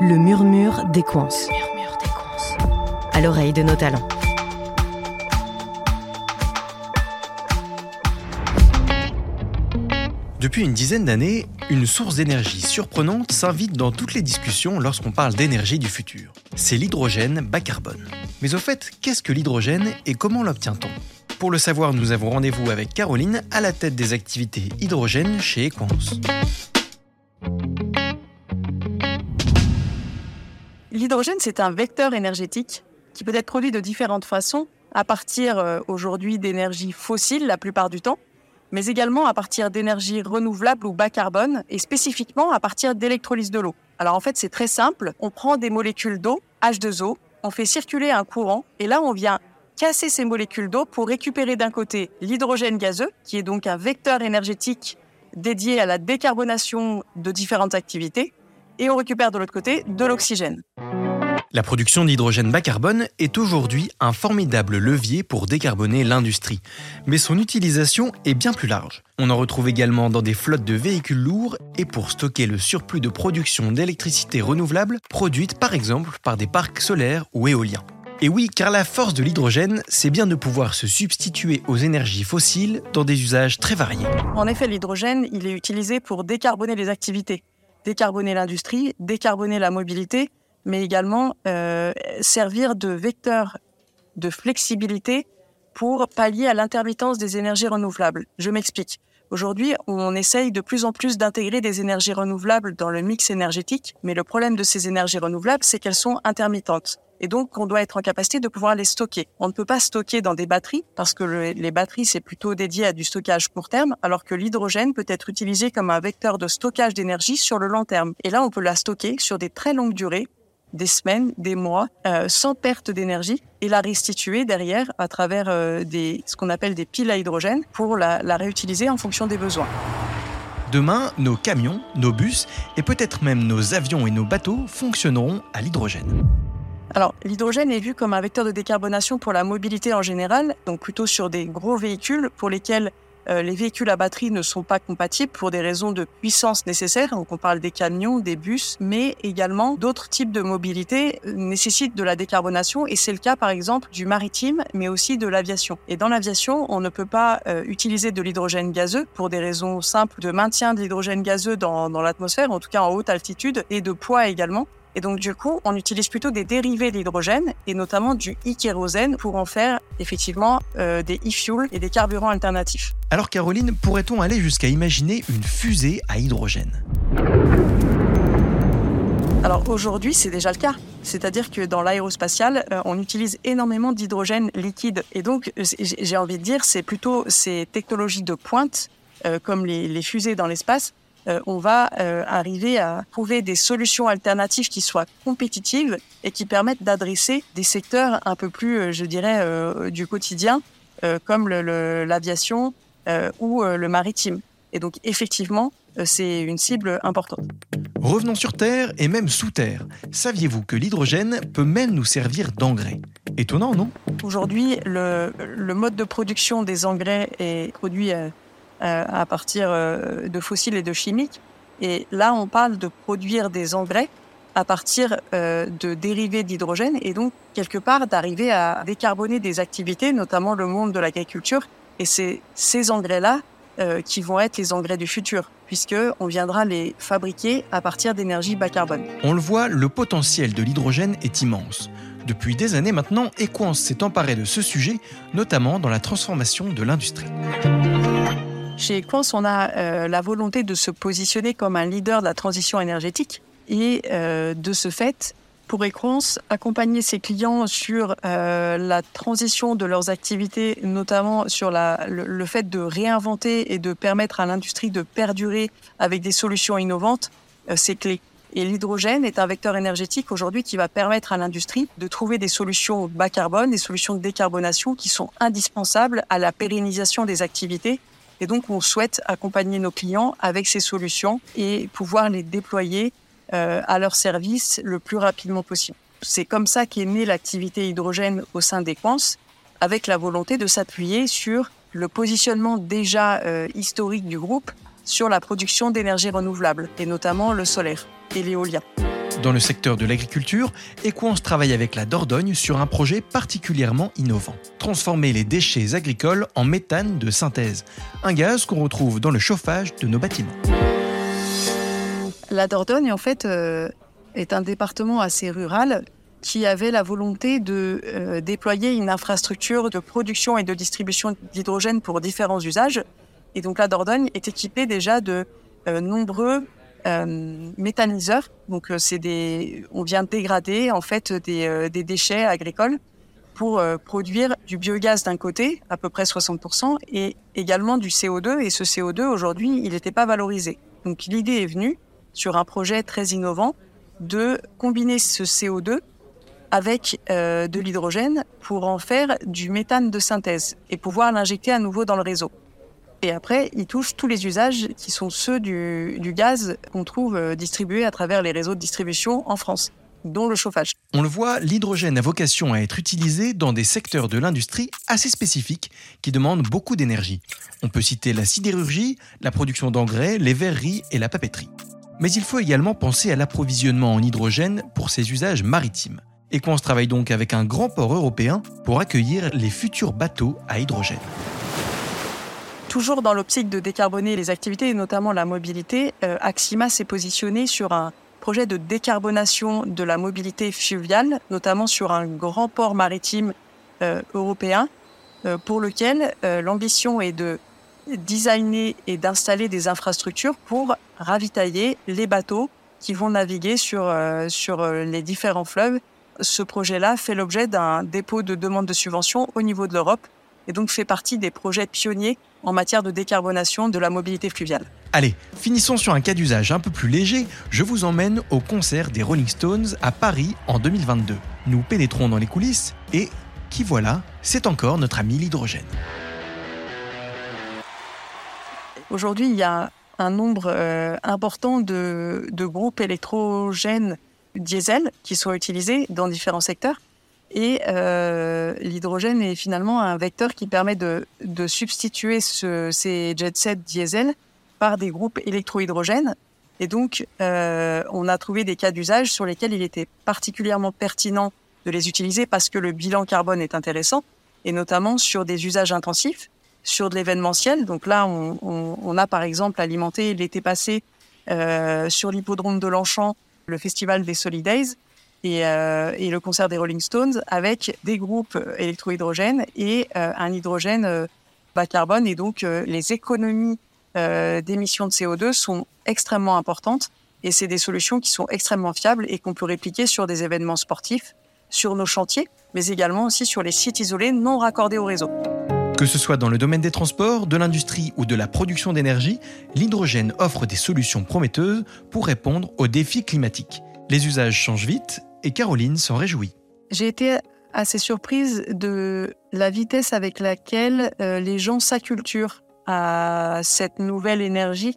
Le murmure des coins. À l'oreille de nos talents. Depuis une dizaine d'années, une source d'énergie surprenante s'invite dans toutes les discussions lorsqu'on parle d'énergie du futur. C'est l'hydrogène bas carbone. Mais au fait, qu'est-ce que l'hydrogène et comment l'obtient-on? Pour le savoir, nous avons rendez-vous avec Caroline à la tête des activités hydrogène chez Equance. L'hydrogène, c'est un vecteur énergétique qui peut être produit de différentes façons, à partir euh, aujourd'hui d'énergie fossile la plupart du temps, mais également à partir d'énergie renouvelable ou bas carbone, et spécifiquement à partir d'électrolyse de l'eau. Alors en fait, c'est très simple. On prend des molécules d'eau, H2O, on fait circuler un courant, et là, on vient casser ces molécules d'eau pour récupérer d'un côté l'hydrogène gazeux, qui est donc un vecteur énergétique dédié à la décarbonation de différentes activités, et on récupère de l'autre côté de l'oxygène. La production d'hydrogène bas carbone est aujourd'hui un formidable levier pour décarboner l'industrie. Mais son utilisation est bien plus large. On en retrouve également dans des flottes de véhicules lourds et pour stocker le surplus de production d'électricité renouvelable produite par exemple par des parcs solaires ou éoliens. Et oui, car la force de l'hydrogène, c'est bien de pouvoir se substituer aux énergies fossiles dans des usages très variés. En effet, l'hydrogène, il est utilisé pour décarboner les activités, décarboner l'industrie, décarboner la mobilité mais également euh, servir de vecteur de flexibilité pour pallier à l'intermittence des énergies renouvelables. Je m'explique. Aujourd'hui, on essaye de plus en plus d'intégrer des énergies renouvelables dans le mix énergétique, mais le problème de ces énergies renouvelables, c'est qu'elles sont intermittentes. Et donc, on doit être en capacité de pouvoir les stocker. On ne peut pas stocker dans des batteries, parce que les batteries, c'est plutôt dédié à du stockage court terme, alors que l'hydrogène peut être utilisé comme un vecteur de stockage d'énergie sur le long terme. Et là, on peut la stocker sur des très longues durées, des semaines, des mois, euh, sans perte d'énergie et la restituer derrière à travers euh, ce qu'on appelle des piles à hydrogène pour la réutiliser en fonction des besoins. Demain, nos camions, nos bus et peut-être même nos avions et nos bateaux fonctionneront à l'hydrogène. Alors, l'hydrogène est vu comme un vecteur de décarbonation pour la mobilité en général, donc plutôt sur des gros véhicules pour lesquels euh, les véhicules à batterie ne sont pas compatibles pour des raisons de puissance nécessaires. Donc on parle des camions, des bus, mais également d'autres types de mobilité euh, nécessitent de la décarbonation et c'est le cas par exemple du maritime, mais aussi de l'aviation. Et dans l'aviation, on ne peut pas euh, utiliser de l'hydrogène gazeux pour des raisons simples de maintien de l'hydrogène gazeux dans, dans l'atmosphère, en tout cas en haute altitude, et de poids également. Et donc, du coup, on utilise plutôt des dérivés d'hydrogène et notamment du e-kérosène pour en faire effectivement euh, des e-fuels et des carburants alternatifs. Alors, Caroline, pourrait-on aller jusqu'à imaginer une fusée à hydrogène? Alors aujourd'hui, c'est déjà le cas. C'est-à-dire que dans l'aérospatial, euh, on utilise énormément d'hydrogène liquide. Et donc, j'ai envie de dire, c'est plutôt ces technologies de pointe, euh, comme les fusées dans l'espace, euh, on va euh, arriver à trouver des solutions alternatives qui soient compétitives et qui permettent d'adresser des secteurs un peu plus, euh, je dirais, du quotidien, comme l'aviation ou le maritime. Et donc, effectivement, c'est une cible importante. Revenons sur Terre et même sous Terre. Saviez-vous que l'hydrogène peut même nous servir d'engrais? Étonnant, non? Aujourd'hui, le, le, mode de production des engrais est produit à partir euh, de fossiles et de chimiques. Et là, on parle de produire des engrais à partir euh, de dérivés d'hydrogène et donc quelque part d'arriver à décarboner des activités, notamment le monde de l'agriculture. Et c'est ces engrais-là qui vont être les engrais du futur, puisque on viendra les fabriquer à partir d'énergie bas carbone. On le voit, le potentiel de l'hydrogène est immense. Depuis des années maintenant, Equance s'est emparé de ce sujet, notamment dans la transformation de l'industrie. Chez Equance, on a euh, la volonté de se positionner comme un leader de la transition énergétique et euh, de ce fait, pour Equance, accompagner ses clients sur euh, la transition de leurs activités, notamment sur la, le, le, fait de réinventer et de permettre à l'industrie de perdurer avec des solutions innovantes, c'est clé. Et l'hydrogène est un vecteur énergétique aujourd'hui qui va permettre à l'industrie de trouver des solutions bas carbone, des solutions de décarbonation qui sont indispensables à la pérennisation des activités et donc, on souhaite accompagner nos clients avec ces solutions et pouvoir les déployer euh, à leur service le plus rapidement possible. C'est comme ça qu'est née l'activité hydrogène au sein des avec la volonté de s'appuyer sur le positionnement déjà euh, historique du groupe sur la production d'énergie renouvelable, et notamment le solaire et l'éolien. Dans le secteur de l'agriculture, Equance travaille avec la Dordogne sur un projet particulièrement innovant. Transformer les déchets agricoles en méthane de synthèse, un gaz qu'on retrouve dans le chauffage de nos bâtiments. La Dordogne, en fait, euh, est un département assez rural qui avait la volonté de euh, déployer une infrastructure de production et de distribution d'hydrogène pour différents usages. Et donc la Dordogne est équipée déjà de euh, nombreux euh, méthaniseurs. Donc c'est des, on vient dégrader en fait des, des déchets agricoles pour produire du biogaz d'un côté, à peu près 60%, et également du CO2. Et ce CO2 aujourd'hui, il n'était pas valorisé. Donc l'idée est venue sur un projet très innovant de combiner ce CO2 avec euh, de l'hydrogène pour en faire du méthane de synthèse et pouvoir l'injecter à nouveau dans le réseau. Et après, il touche tous les usages qui sont ceux du, gaz qu'on trouve euh, distribué à travers les réseaux de distribution en France, dont le chauffage. On le voit, l'hydrogène a vocation à être utilisé dans des secteurs de l'industrie assez spécifiques qui demandent beaucoup d'énergie. On peut citer la sidérurgie, la production d'engrais, les verreries et la papeterie. Mais il faut également penser à l'approvisionnement en hydrogène pour ses usages maritimes. Equance travaille donc avec un grand port européen pour accueillir les futurs bateaux à hydrogène. Toujours dans l'optique de décarboner les activités et notamment la mobilité, euh, Axima s'est positionné sur un projet de décarbonation de la mobilité fluviale, notamment sur un grand port maritime euh, européen, euh, pour lequel l'ambition est de designer et d'installer des infrastructures pour ravitailler les bateaux qui vont naviguer sur, sur les différents fleuves. Ce projet-là fait l'objet d'un dépôt de demande de subvention au niveau de l'Europe et donc fait partie des projets pionniers en matière de décarbonation de la mobilité fluviale. Allez, finissons sur un cas d'usage un peu plus léger. Je vous emmène au concert des Rolling Stones à Paris en 2022. Nous pénétrons dans les coulisses et qui voilà, c'est encore notre ami l'hydrogène. Aujourd'hui, il y a un nombre euh, important de, de groupes électrogènes diesel qui sont utilisés dans différents secteurs. Et euh, l'hydrogène est finalement un vecteur qui permet de, de substituer ce, ces jetsets diesel par des groupes électrohydrogènes. Et donc, euh, on a trouvé des cas d'usage sur lesquels il était particulièrement pertinent de les utiliser parce que le bilan carbone est intéressant, et notamment sur des usages intensifs, sur de l'événementiel. Donc là, on, on, on, a par exemple alimenté l'été passé euh, sur l'hippodrome de Longchamp le festival des Solidays et, euh, et, le concert des Rolling Stones avec des groupes électrohydrogène et euh, un hydrogène euh, bas carbone. Et donc, les économies d'émissions de CO2 sont extrêmement importantes. Et c'est des solutions qui sont extrêmement fiables et qu'on peut répliquer sur des événements sportifs, sur nos chantiers, mais également aussi sur les sites isolés non raccordés au réseau. Que ce soit dans le domaine des transports, de l'industrie ou de la production d'énergie, l'hydrogène offre des solutions prometteuses pour répondre aux défis climatiques. Les usages changent vite et Caroline s'en réjouit. J'ai été assez surprise de la vitesse avec laquelle euh, les gens s'acculturent à cette nouvelle énergie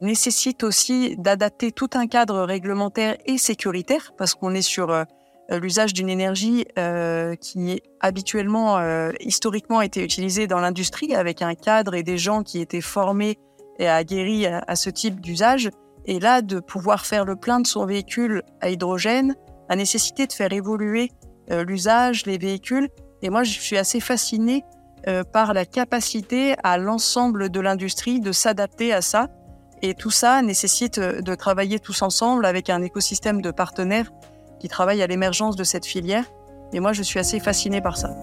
nécessite aussi d'adapter tout un cadre réglementaire et sécuritaire parce qu'on est sur euh, l'usage d'une énergie euh, qui habituellement, euh, historiquement, été utilisée dans l'industrie avec un cadre et des gens qui étaient formés et aguerris à ce type d'usage. Et là, de pouvoir faire le plein de son véhicule à hydrogène, a nécessité de faire évoluer euh, l'usage, les véhicules. Et moi, je suis assez fascinée euh, par la capacité à l'ensemble de l'industrie de s'adapter à ça. Et tout ça nécessite de travailler tous ensemble avec un écosystème de partenaires qui travaillent à l'émergence de cette filière. Et moi, je suis assez fasciné par ça.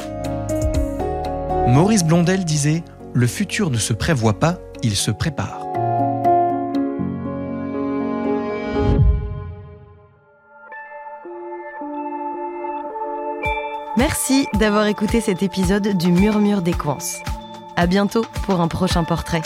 Maurice Blondel disait Le futur ne se prévoit pas, il se prépare. Merci d'avoir écouté cet épisode du Murmure des Coins. À bientôt pour un prochain portrait.